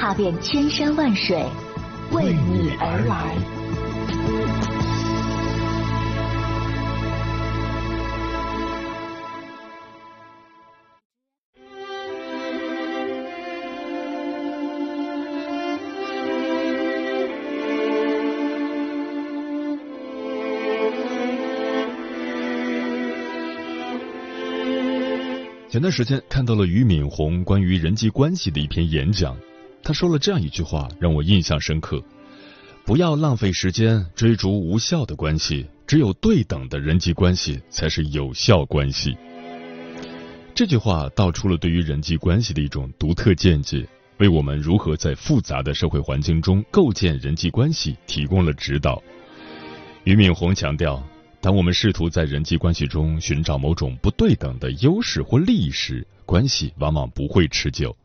踏遍千山万水，为你而来。前段时间看到了俞敏洪关于人际关系的一篇演讲，他说了这样一句话，让我印象深刻：不要浪费时间追逐无效的关系，只有对等的人际关系才是有效关系。这句话道出了对于人际关系的一种独特见解，为我们如何在复杂的社会环境中构建人际关系提供了指导。俞敏洪强调。当我们试图在人际关系中寻找某种不对等的优势或利益时，关系往往不会持久，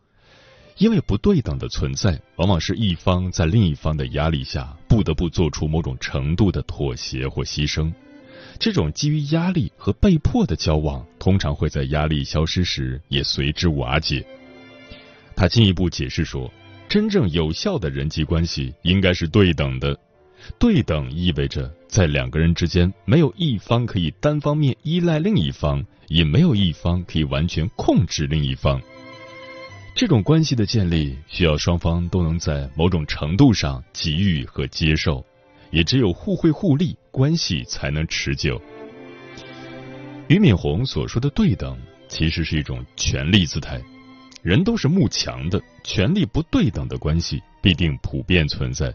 因为不对等的存在，往往是一方在另一方的压力下不得不做出某种程度的妥协或牺牲。这种基于压力和被迫的交往，通常会在压力消失时也随之瓦解。他进一步解释说，真正有效的人际关系应该是对等的。对等意味着，在两个人之间，没有一方可以单方面依赖另一方，也没有一方可以完全控制另一方。这种关系的建立，需要双方都能在某种程度上给予和接受，也只有互惠互利，关系才能持久。俞敏洪所说的对等，其实是一种权力姿态。人都是慕强的，权力不对等的关系必定普遍存在，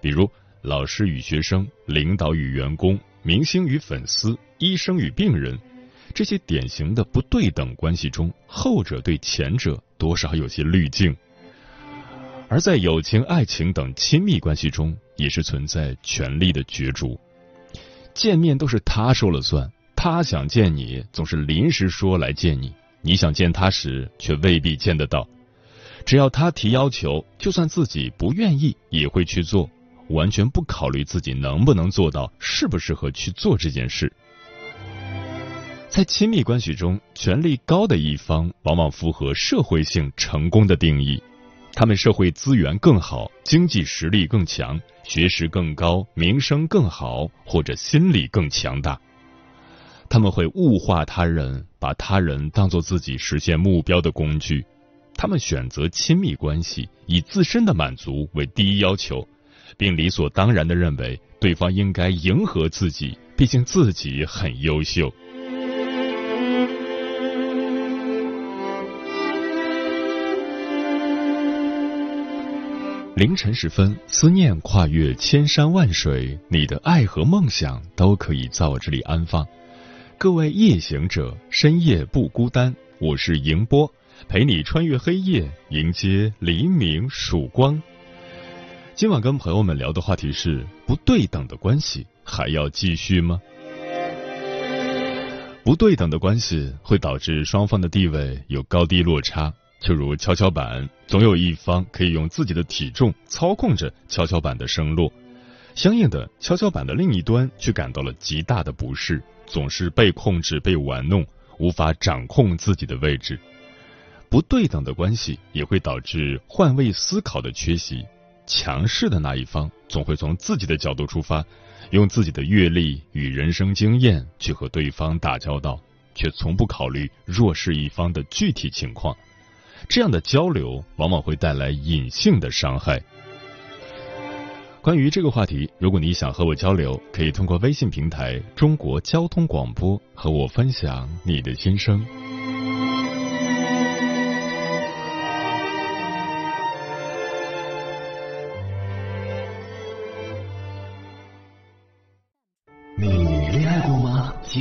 比如。老师与学生、领导与员工、明星与粉丝、医生与病人，这些典型的不对等关系中，后者对前者多少有些滤镜；而在友情、爱情等亲密关系中，也是存在权力的角逐。见面都是他说了算，他想见你总是临时说来见你，你想见他时却未必见得到。只要他提要求，就算自己不愿意，也会去做。完全不考虑自己能不能做到，适不适合去做这件事。在亲密关系中，权力高的一方往往符合社会性成功的定义，他们社会资源更好，经济实力更强，学识更高，名声更好，或者心理更强大。他们会物化他人，把他人当作自己实现目标的工具。他们选择亲密关系，以自身的满足为第一要求。并理所当然的认为对方应该迎合自己，毕竟自己很优秀。凌晨时分，思念跨越千山万水，你的爱和梦想都可以在我这里安放。各位夜行者，深夜不孤单，我是迎波，陪你穿越黑夜，迎接黎明曙光。今晚跟朋友们聊的话题是：不对等的关系还要继续吗？不对等的关系会导致双方的地位有高低落差，就如跷跷板，总有一方可以用自己的体重操控着跷跷板的升落，相应的，跷跷板的另一端却感到了极大的不适，总是被控制、被玩弄，无法掌控自己的位置。不对等的关系也会导致换位思考的缺席。强势的那一方总会从自己的角度出发，用自己的阅历与人生经验去和对方打交道，却从不考虑弱势一方的具体情况。这样的交流往往会带来隐性的伤害。关于这个话题，如果你想和我交流，可以通过微信平台“中国交通广播”和我分享你的心声。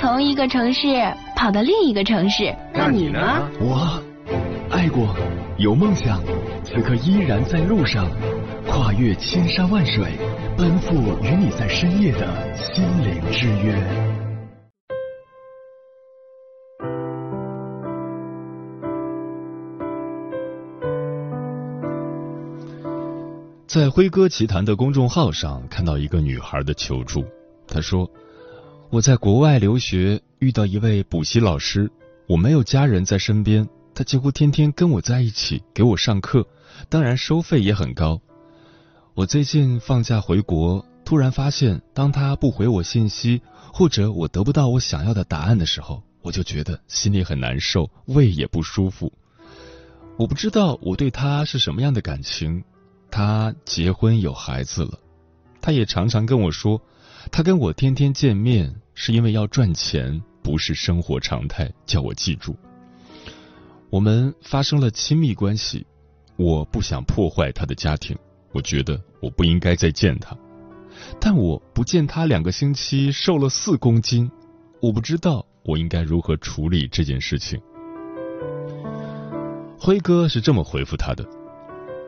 从一个城市跑到另一个城市。那你呢？我爱过，有梦想，此刻依然在路上，跨越千山万水，奔赴与你在深夜的心灵之约。在辉哥奇谈的公众号上看到一个女孩的求助，她说：“我在国外留学，遇到一位补习老师，我没有家人在身边，他几乎天天跟我在一起，给我上课，当然收费也很高。我最近放假回国，突然发现，当他不回我信息，或者我得不到我想要的答案的时候，我就觉得心里很难受，胃也不舒服。我不知道我对他是什么样的感情。”他结婚有孩子了，他也常常跟我说，他跟我天天见面是因为要赚钱，不是生活常态，叫我记住。我们发生了亲密关系，我不想破坏他的家庭，我觉得我不应该再见他，但我不见他两个星期，瘦了四公斤，我不知道我应该如何处理这件事情。辉哥是这么回复他的。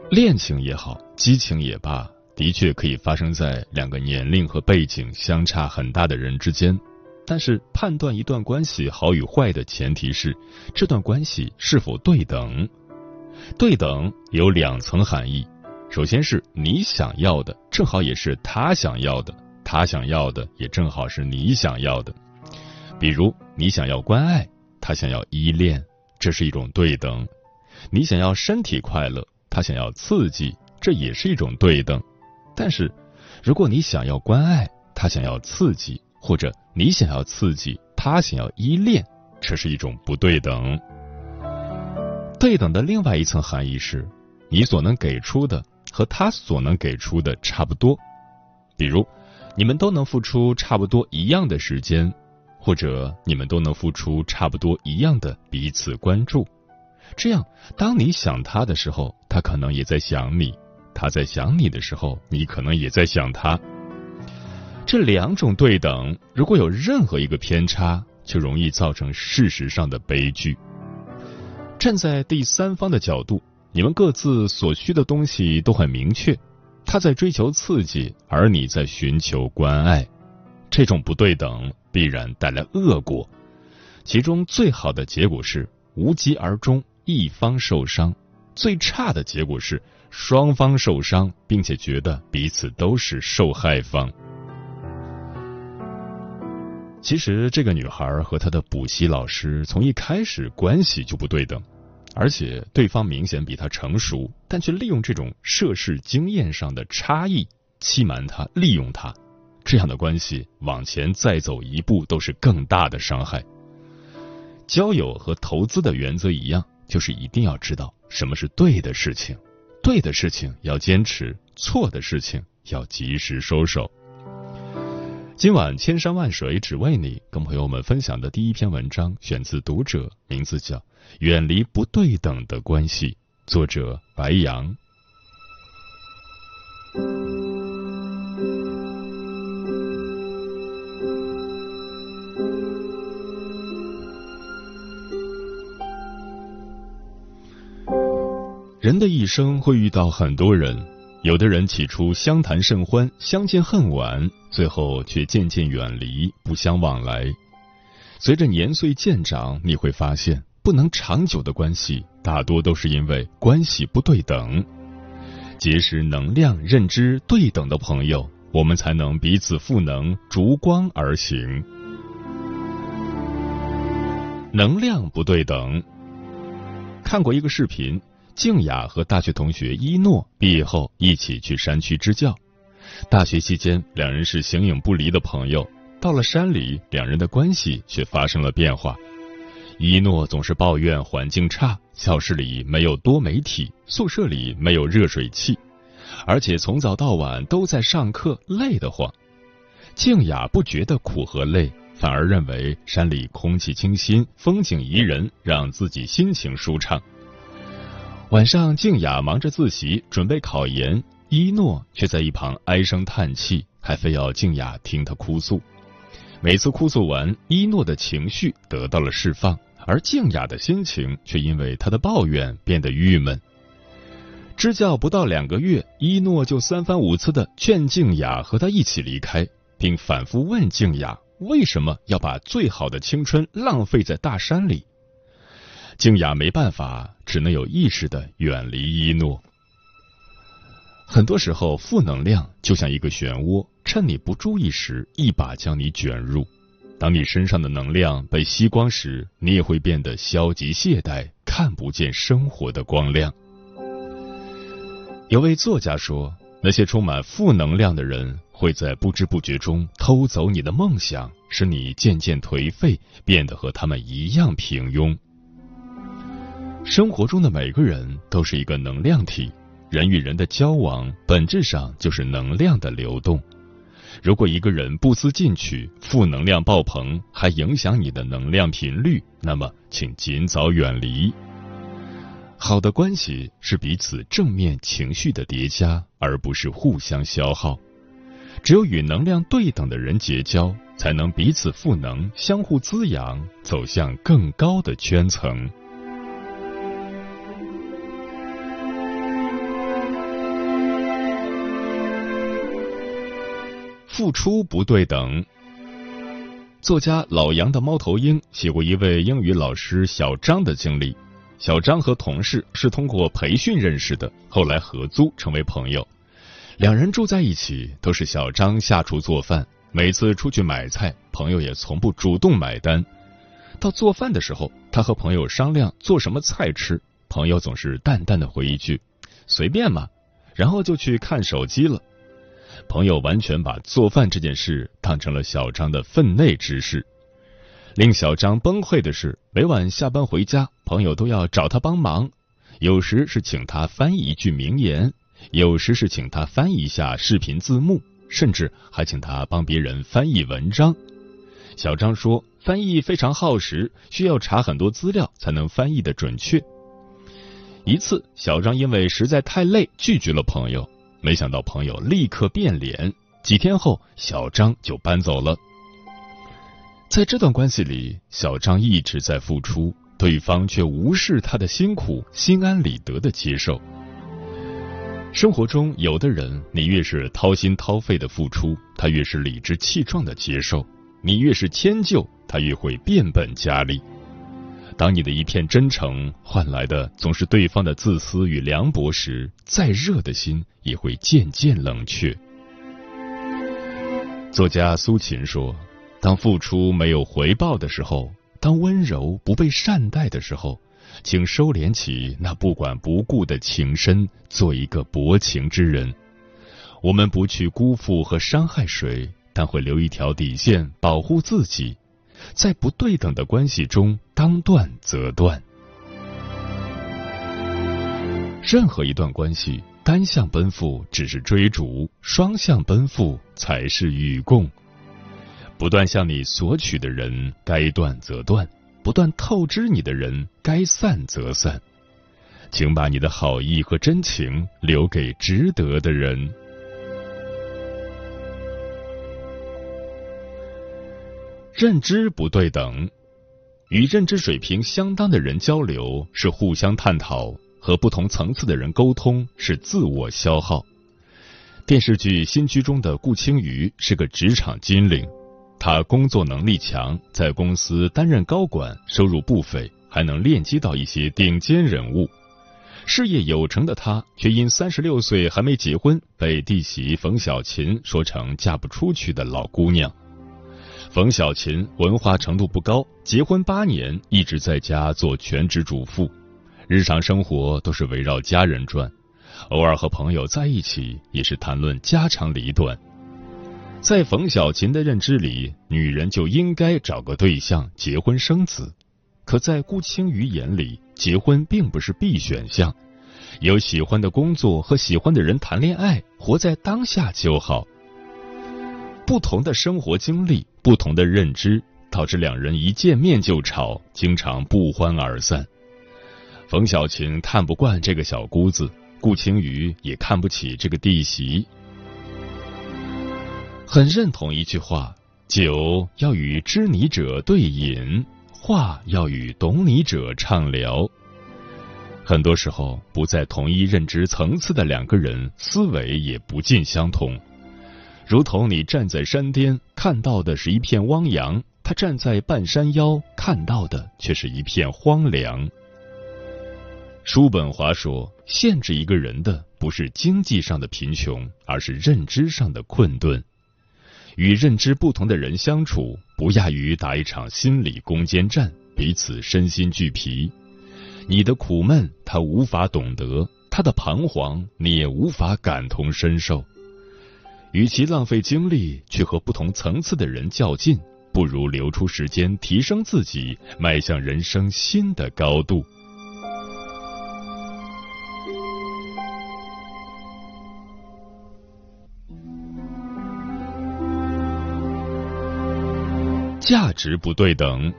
恋情也好，激情也罢，的确可以发生在两个年龄和背景相差很大的人之间。但是，判断一段关系好与坏的前提是，这段关系是否对等。对等有两层含义：首先是你想要的，正好也是他想要的；他想要的也正好是你想要的。比如，你想要关爱，他想要依恋，这是一种对等；你想要身体快乐。他想要刺激，这也是一种对等。但是，如果你想要关爱，他想要刺激，或者你想要刺激，他想要依恋，这是一种不对等。对等的另外一层含义是，你所能给出的和他所能给出的差不多。比如，你们都能付出差不多一样的时间，或者你们都能付出差不多一样的彼此关注。这样，当你想他的时候，他可能也在想你；他在想你的时候，你可能也在想他。这两种对等，如果有任何一个偏差，就容易造成事实上的悲剧。站在第三方的角度，你们各自所需的东西都很明确，他在追求刺激，而你在寻求关爱，这种不对等必然带来恶果。其中最好的结果是无疾而终。一方受伤，最差的结果是双方受伤，并且觉得彼此都是受害方。其实，这个女孩和她的补习老师从一开始关系就不对等，而且对方明显比她成熟，但却利用这种涉世经验上的差异欺瞒她、利用她，这样的关系往前再走一步都是更大的伤害。交友和投资的原则一样。就是一定要知道什么是对的事情，对的事情要坚持，错的事情要及时收手。今晚千山万水只为你，跟朋友们分享的第一篇文章选自《读者》，名字叫《远离不对等的关系》，作者白杨。人的一生会遇到很多人，有的人起初相谈甚欢，相见恨晚，最后却渐渐远离，不相往来。随着年岁渐长，你会发现，不能长久的关系，大多都是因为关系不对等。结识能量、认知对等的朋友，我们才能彼此赋能，逐光而行。能量不对等。看过一个视频。静雅和大学同学一诺毕业后一起去山区支教。大学期间，两人是形影不离的朋友。到了山里，两人的关系却发生了变化。一诺总是抱怨环境差，教室里没有多媒体，宿舍里没有热水器，而且从早到晚都在上课，累得慌。静雅不觉得苦和累，反而认为山里空气清新，风景宜人，让自己心情舒畅。晚上，静雅忙着自习，准备考研，一诺却在一旁唉声叹气，还非要静雅听他哭诉。每次哭诉完，一诺的情绪得到了释放。而静雅的心情却因为他的抱怨变得郁闷。支教不到两个月，一诺就三番五次的劝静雅和他一起离开，并反复问静雅为什么要把最好的青春浪费在大山里。静雅没办法，只能有意识的远离一诺。很多时候，负能量就像一个漩涡，趁你不注意时，一把将你卷入。当你身上的能量被吸光时，你也会变得消极懈怠，看不见生活的光亮。有位作家说：“那些充满负能量的人，会在不知不觉中偷走你的梦想，使你渐渐颓废，变得和他们一样平庸。”生活中的每个人都是一个能量体，人与人的交往本质上就是能量的流动。如果一个人不思进取、负能量爆棚，还影响你的能量频率，那么请尽早远离。好的关系是彼此正面情绪的叠加，而不是互相消耗。只有与能量对等的人结交，才能彼此赋能、相互滋养，走向更高的圈层。付出不对等。作家老杨的猫头鹰写过一位英语老师小张的经历。小张和同事是通过培训认识的，后来合租成为朋友。两人住在一起，都是小张下厨做饭。每次出去买菜，朋友也从不主动买单。到做饭的时候，他和朋友商量做什么菜吃，朋友总是淡淡的回一句：“随便嘛”，然后就去看手机了。朋友完全把做饭这件事当成了小张的分内之事。令小张崩溃的是，每晚下班回家，朋友都要找他帮忙，有时是请他翻译一句名言，有时是请他翻译一下视频字幕，甚至还请他帮别人翻译文章。小张说，翻译非常耗时，需要查很多资料才能翻译的准确。一次，小张因为实在太累，拒绝了朋友。没想到朋友立刻变脸，几天后小张就搬走了。在这段关系里，小张一直在付出，对方却无视他的辛苦，心安理得的接受。生活中，有的人你越是掏心掏肺的付出，他越是理直气壮的接受；你越是迁就，他越会变本加厉。当你的一片真诚换来的总是对方的自私与凉薄时，再热的心也会渐渐冷却。作家苏秦说：“当付出没有回报的时候，当温柔不被善待的时候，请收敛起那不管不顾的情深，做一个薄情之人。我们不去辜负和伤害谁，但会留一条底线，保护自己。”在不对等的关系中，当断则断。任何一段关系，单向奔赴只是追逐，双向奔赴才是与共。不断向你索取的人，该断则断；不断透支你的人，该散则散。请把你的好意和真情留给值得的人。认知不对等，与认知水平相当的人交流是互相探讨，和不同层次的人沟通是自我消耗。电视剧《新居》中的顾青瑜是个职场金领，他工作能力强，在公司担任高管，收入不菲，还能链接到一些顶尖人物。事业有成的他，却因三十六岁还没结婚，被弟媳冯小琴说成嫁不出去的老姑娘。冯小琴文化程度不高，结婚八年一直在家做全职主妇，日常生活都是围绕家人转，偶尔和朋友在一起也是谈论家长里短。在冯小琴的认知里，女人就应该找个对象结婚生子，可在顾青瑜眼里，结婚并不是必选项。有喜欢的工作和喜欢的人谈恋爱，活在当下就好。不同的生活经历，不同的认知，导致两人一见面就吵，经常不欢而散。冯小琴看不惯这个小姑子，顾青瑜也看不起这个弟媳。很认同一句话：酒要与知你者对饮，话要与懂你者畅聊。很多时候，不在同一认知层次的两个人，思维也不尽相同。如同你站在山巅看到的是一片汪洋，他站在半山腰看到的却是一片荒凉。叔本华说：“限制一个人的不是经济上的贫穷，而是认知上的困顿。与认知不同的人相处，不亚于打一场心理攻坚战，彼此身心俱疲。”你的苦闷，他无法懂得；他的彷徨，你也无法感同身受。与其浪费精力去和不同层次的人较劲，不如留出时间提升自己，迈向人生新的高度。价值不对等。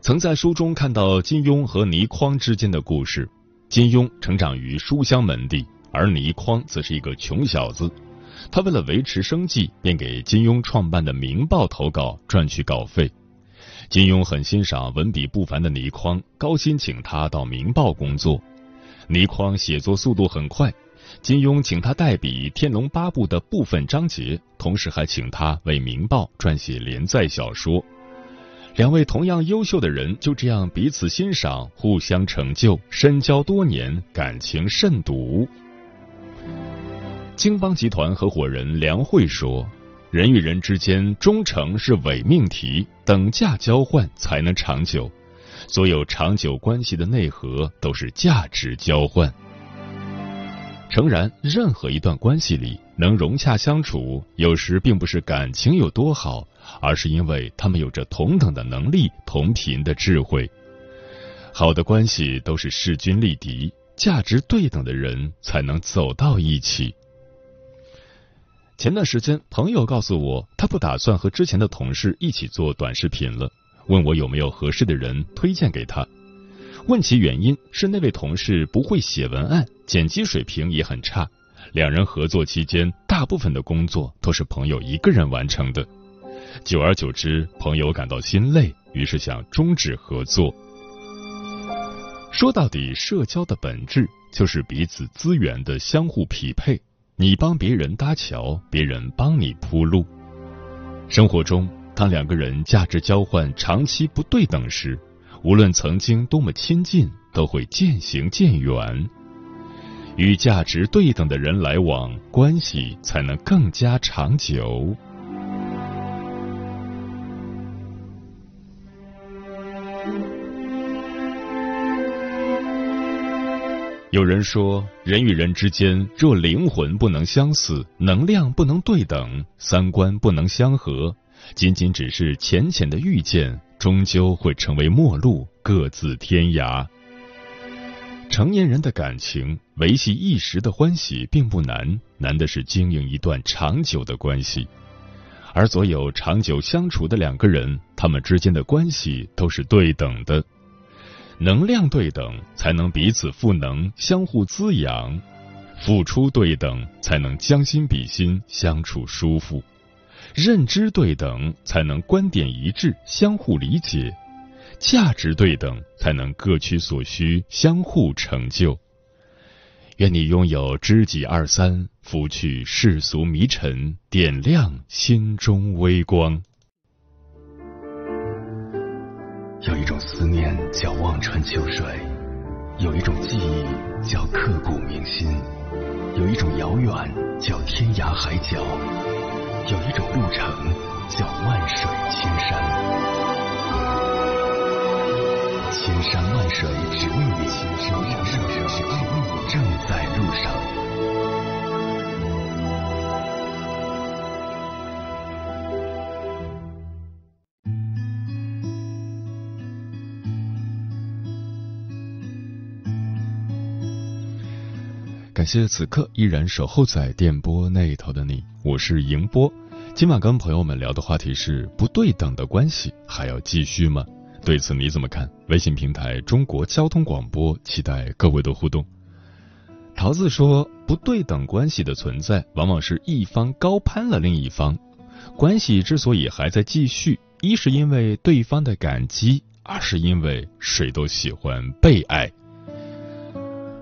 曾在书中看到金庸和倪匡之间的故事。金庸成长于书香门第，而倪匡则是一个穷小子。他为了维持生计，便给金庸创办的《明报》投稿赚取稿费。金庸很欣赏文笔不凡的倪匡，高薪请他到《明报》工作。倪匡写作速度很快，金庸请他代笔《天龙八部》的部分章节，同时还请他为《明报》撰写连载小说。两位同样优秀的人就这样彼此欣赏，互相成就，深交多年，感情甚笃。京邦集团合伙人梁慧说：“人与人之间忠诚是伪命题，等价交换才能长久。所有长久关系的内核都是价值交换。”诚然，任何一段关系里能融洽相处，有时并不是感情有多好。而是因为他们有着同等的能力、同频的智慧。好的关系都是势均力敌、价值对等的人才能走到一起。前段时间，朋友告诉我，他不打算和之前的同事一起做短视频了，问我有没有合适的人推荐给他。问其原因，是那位同事不会写文案，剪辑水平也很差。两人合作期间，大部分的工作都是朋友一个人完成的。久而久之，朋友感到心累，于是想终止合作。说到底，社交的本质就是彼此资源的相互匹配。你帮别人搭桥，别人帮你铺路。生活中，当两个人价值交换长期不对等时，无论曾经多么亲近，都会渐行渐远。与价值对等的人来往，关系才能更加长久。有人说，人与人之间若灵魂不能相似，能量不能对等，三观不能相合，仅仅只是浅浅的遇见，终究会成为陌路，各自天涯。成年人的感情维系一时的欢喜并不难，难的是经营一段长久的关系。而所有长久相处的两个人，他们之间的关系都是对等的。能量对等，才能彼此赋能，相互滋养；付出对等，才能将心比心，相处舒服；认知对等，才能观点一致，相互理解；价值对等，才能各取所需，相互成就。愿你拥有知己二三，拂去世俗迷尘，点亮心中微光。有一种思念叫望穿秋水，有一种记忆叫刻骨铭心，有一种遥远叫天涯海角，有一种路程叫万水千山。千山万水只为你，正在路上。谢此刻依然守候在电波那一头的你，我是迎波。今晚跟朋友们聊的话题是不对等的关系还要继续吗？对此你怎么看？微信平台中国交通广播，期待各位的互动。桃子说，不对等关系的存在，往往是一方高攀了另一方。关系之所以还在继续，一是因为对方的感激，二是因为谁都喜欢被爱。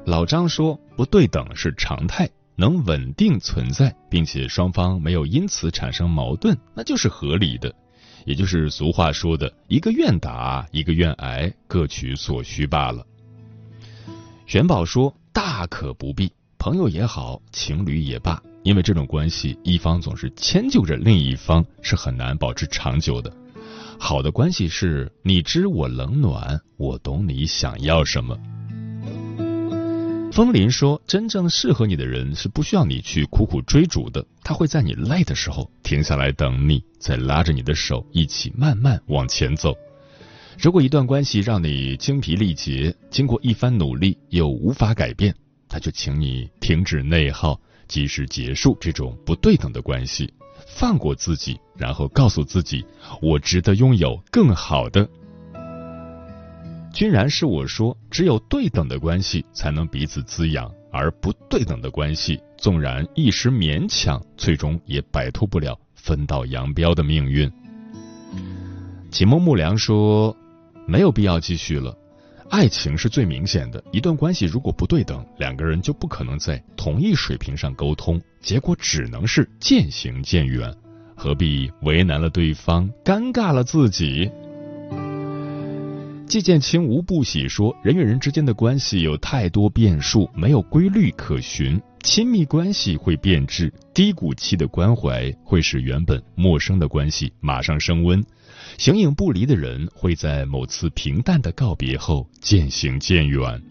老张说：“不对等是常态，能稳定存在，并且双方没有因此产生矛盾，那就是合理的。也就是俗话说的‘一个愿打，一个愿挨，各取所需罢了’。”玄宝说：“大可不必，朋友也好，情侣也罢，因为这种关系，一方总是迁就着另一方，是很难保持长久的。好的关系是你知我冷暖，我懂你想要什么。”风林说：“真正适合你的人是不需要你去苦苦追逐的，他会在你累的时候停下来等你，再拉着你的手一起慢慢往前走。如果一段关系让你精疲力竭，经过一番努力又无法改变，那就请你停止内耗，及时结束这种不对等的关系，放过自己，然后告诉自己：我值得拥有更好的。”君然是我说，只有对等的关系才能彼此滋养，而不对等的关系，纵然一时勉强，最终也摆脱不了分道扬镳的命运。启梦木良说，没有必要继续了。爱情是最明显的，一段关系如果不对等，两个人就不可能在同一水平上沟通，结果只能是渐行渐远。何必为难了对方，尴尬了自己？季建清无不喜说：“人与人之间的关系有太多变数，没有规律可循。亲密关系会变质，低谷期的关怀会使原本陌生的关系马上升温。形影不离的人会在某次平淡的告别后渐行渐远。”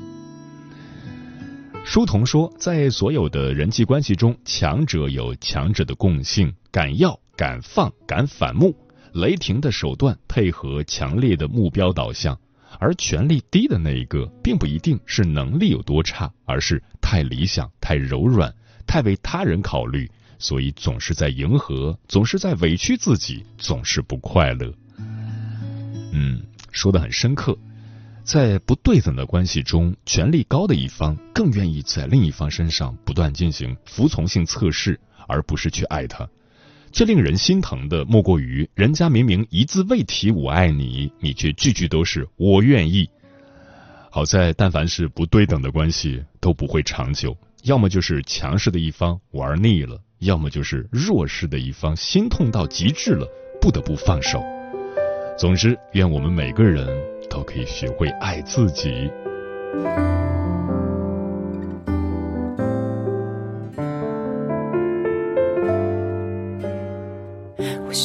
书童说：“在所有的人际关系中，强者有强者的共性，敢要敢放敢反目，雷霆的手段配合强烈的目标导向。”而权力低的那一个，并不一定是能力有多差，而是太理想、太柔软、太为他人考虑，所以总是在迎合，总是在委屈自己，总是不快乐。嗯，说的很深刻。在不对等的关系中，权力高的一方更愿意在另一方身上不断进行服从性测试，而不是去爱他。最令人心疼的，莫过于人家明明一字未提“我爱你”，你却句句都是“我愿意”。好在，但凡是不对等的关系都不会长久，要么就是强势的一方玩腻了，要么就是弱势的一方心痛到极致了，不得不放手。总之，愿我们每个人都可以学会爱自己。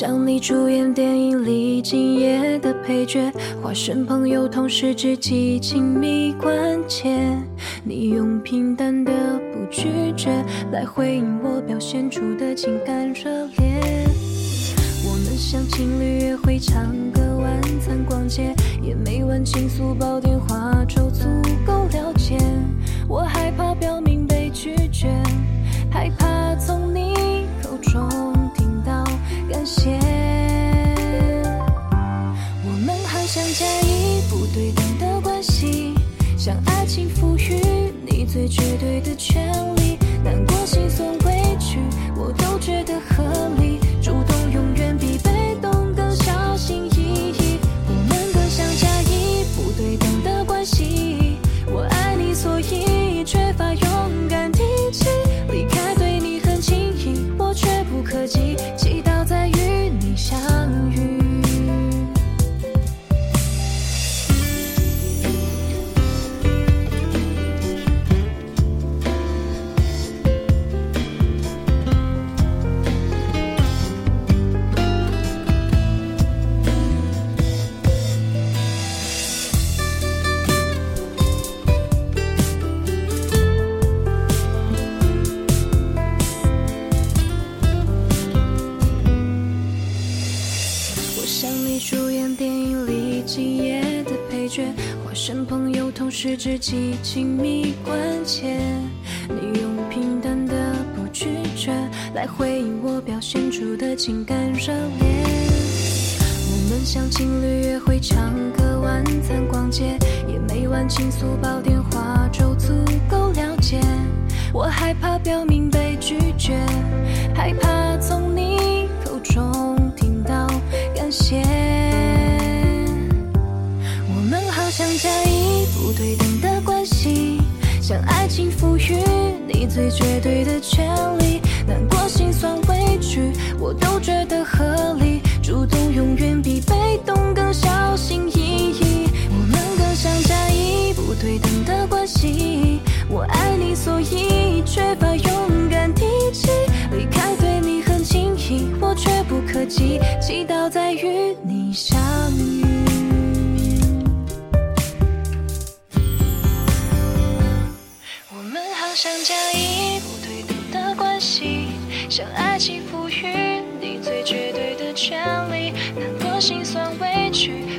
像你主演电影里今夜的配角，化身朋友，同时知己亲密关切。你用平淡的不拒绝来回应我表现出的情感热烈。我们像情侣约会，唱歌、晚餐、逛街，也没玩倾诉、煲电己，亲密关切。你用平淡的不拒绝来回应我表现出的情感热烈。我们像情侣约会、唱歌、晚餐、逛街，也没玩倾诉、煲电话就足够了解。我害怕表明被拒绝，害怕从你口中系，像爱情赋予你最绝对的权利，难过、心酸、委屈，我都觉得合理。主动永远比被动更小心翼翼，我们更像加一不对等的关系。我爱你，所以缺乏勇敢提起离开，对你很轻易，我却不可及，祈祷再与你想加一步对等的关系，想爱情赋予你最绝对的权利，难过、心酸、委屈。